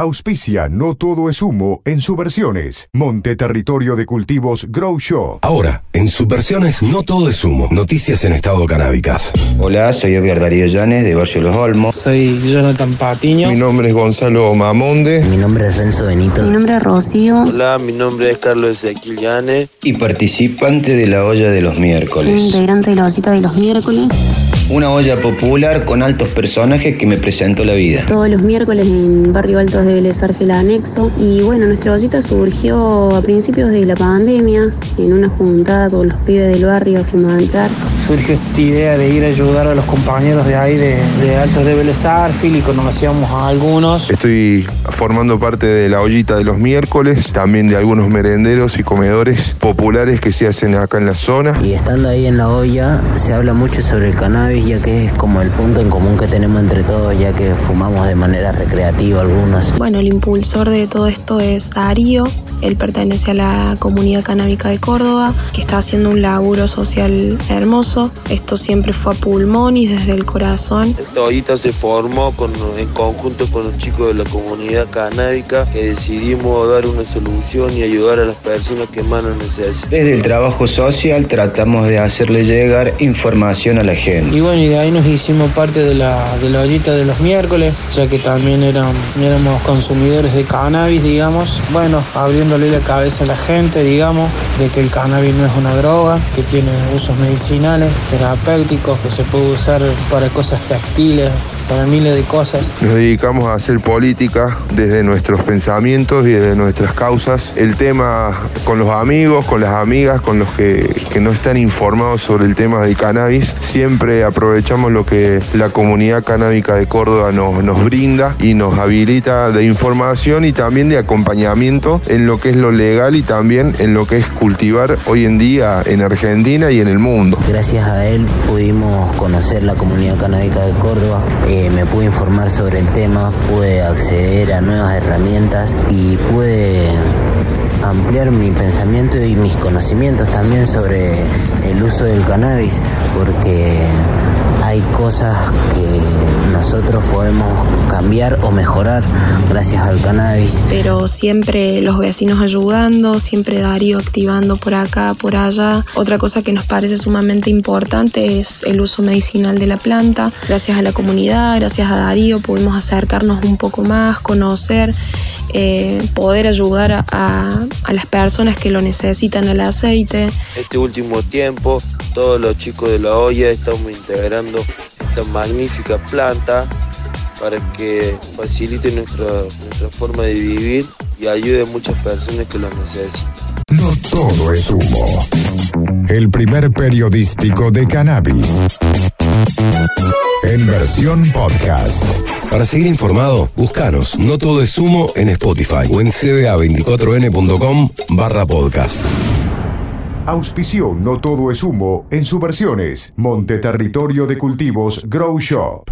Auspicia No Todo es Humo en subversiones. Monte Territorio de Cultivos Grow Shop. Ahora, en subversiones No Todo es Humo. Noticias en estado canábicas. Hola, soy Edgar Darío Llanes de Barrio Los Olmos. Soy Jonathan Patiño. Mi nombre es Gonzalo Mamonde. Mi nombre es Renzo Benito. Mi nombre es Rocío. Hola, mi nombre es Carlos Ezequiel Llanes. Y participante de la olla de los miércoles. Integrante de la osita de los miércoles. Una olla popular con altos personajes que me presentó la vida. Todos los miércoles en Barrio Altos de Vélez Arfiel Anexo. Y bueno, nuestra ollita surgió a principios de la pandemia, en una juntada con los pibes del barrio a fumanchar. Surgió esta idea de ir a ayudar a los compañeros de ahí de, de Altos de Vélez Arfiel y conocíamos a algunos. Estoy formando parte de la ollita de los miércoles, también de algunos merenderos y comedores populares que se hacen acá en la zona. Y estando ahí en la olla, se habla mucho sobre el cannabis, ya que es como el punto en común que tenemos entre todos, ya que fumamos de manera recreativa algunos. Bueno, el impulsor de todo esto es Darío. Él pertenece a la comunidad canábica de Córdoba, que está haciendo un laburo social hermoso. Esto siempre fue a pulmón y desde el corazón. Esta ollita se formó con, en conjunto con los chicos de la comunidad canábica que decidimos dar una solución y ayudar a las personas que más lo necesitan. Desde el trabajo social tratamos de hacerle llegar información a la gente. Y bueno, y de ahí nos hicimos parte de la, de la ollita de los miércoles, ya que también éramos consumidores de cannabis, digamos. Bueno, abriéndole la cabeza a la gente, digamos, de que el cannabis no es una droga, que tiene usos medicinales, terapéuticos, que se puede usar para cosas textiles, para miles de cosas. Nos dedicamos a hacer política desde nuestros pensamientos y desde nuestras causas. El tema con los amigos, con las amigas, con los que, que no están informados sobre el tema del cannabis, siempre aprovechamos lo que la comunidad canábica de Córdoba nos, nos brinda y nos habilita de información y también de acompañamiento en lo que es lo legal y también en lo que es cultivar hoy en día en Argentina y en el mundo. Gracias a él pudimos conocer la comunidad canábica de Córdoba. Eh, me pude informar sobre el tema, pude acceder a nuevas herramientas y pude ampliar mi pensamiento y mis conocimientos también sobre el uso del cannabis, porque hay cosas que nosotros podemos cambiar o mejorar gracias al cannabis. Pero siempre los vecinos ayudando, siempre Darío activando por acá, por allá. Otra cosa que nos parece sumamente importante es el uso medicinal de la planta. Gracias a la comunidad, gracias a Darío pudimos acercarnos un poco más, conocer, eh, poder ayudar a, a, a las personas que lo necesitan el aceite. Este último tiempo todos los chicos de la olla estamos integrando esta magnífica planta para que facilite nuestra, nuestra forma de vivir y ayude a muchas personas que lo necesitan. No todo es humo. El primer periodístico de cannabis. En versión podcast. Para seguir informado, búscanos No Todo es Humo en Spotify o en cba24n.com barra podcast. Auspició No Todo es Humo en subversiones. Monte Territorio de Cultivos Grow Shop.